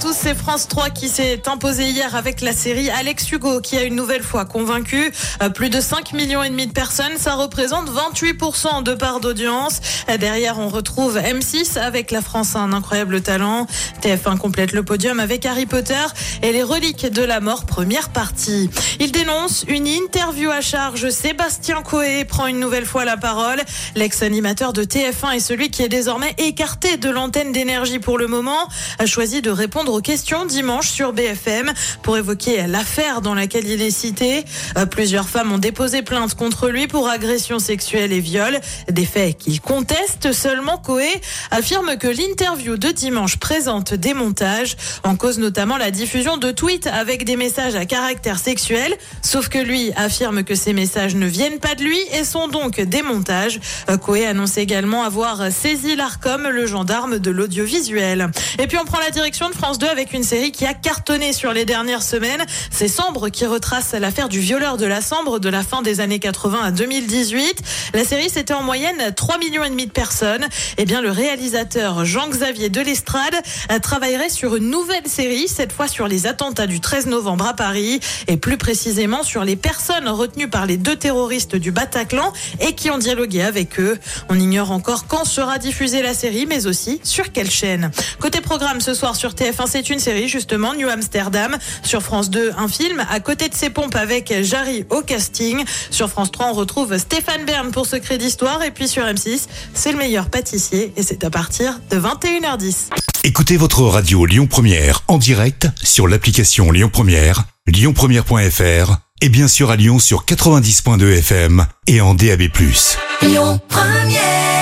tous, c'est France 3 qui s'est imposé hier avec la série Alex Hugo qui a une nouvelle fois convaincu euh, plus de 5 millions et demi de personnes. Ça représente 28% de part d'audience. Derrière, on retrouve M6 avec La France un incroyable talent. TF1 complète le podium avec Harry Potter et les reliques de la mort première partie. Il dénonce une interview à charge. Sébastien Coé prend une nouvelle fois la parole. L'ex-animateur de TF1 et celui qui est désormais écarté de l'antenne d'énergie pour le moment a choisi de répondre aux questions dimanche sur BFM pour évoquer l'affaire dans laquelle il est cité. Euh, Plusieurs femmes ont déposé plainte contre lui pour agression sexuelle et viol, des faits qu'il conteste. Seulement Coé affirme que l'interview de dimanche présente des montages, en cause notamment la diffusion de tweets avec des messages à caractère sexuel, sauf que lui affirme que ces messages ne viennent pas de lui et sont donc des montages. Euh, Coé annonce également avoir saisi l'ARCOM, le gendarme de l'audiovisuel. Et puis on prend la direction de France 2 avec une série qui a cartonné sur les dernières semaines. C'est Sambre qui retrace l'affaire du violeur de la Sambre de la fin des années 80 à 2018. La série, c'était en moyenne 3 millions et demi de personnes. Eh bien, le réalisateur Jean-Xavier Delestrade euh, travaillerait sur une nouvelle série, cette fois sur les attentats du 13 novembre à Paris et plus précisément sur les personnes retenues par les deux terroristes du Bataclan et qui ont dialogué avec eux. On ignore encore quand sera diffusée la série, mais aussi sur quelle chaîne. Côté programme, ce soir sur TF1, c'est une série justement, New Amsterdam. Sur France 2, un film à côté de ses pompes avec Jarry au casting. Sur France 3, on retrouve Stéphane Bern pour Secret d'Histoire. Et puis sur M6, c'est le meilleur pâtissier et c'est à partir de 21h10. Écoutez votre radio Lyon Première en direct sur l'application Lyon Première, lyonpremière.fr et bien sûr à Lyon sur 90.2 FM et en DAB+. Lyon Première.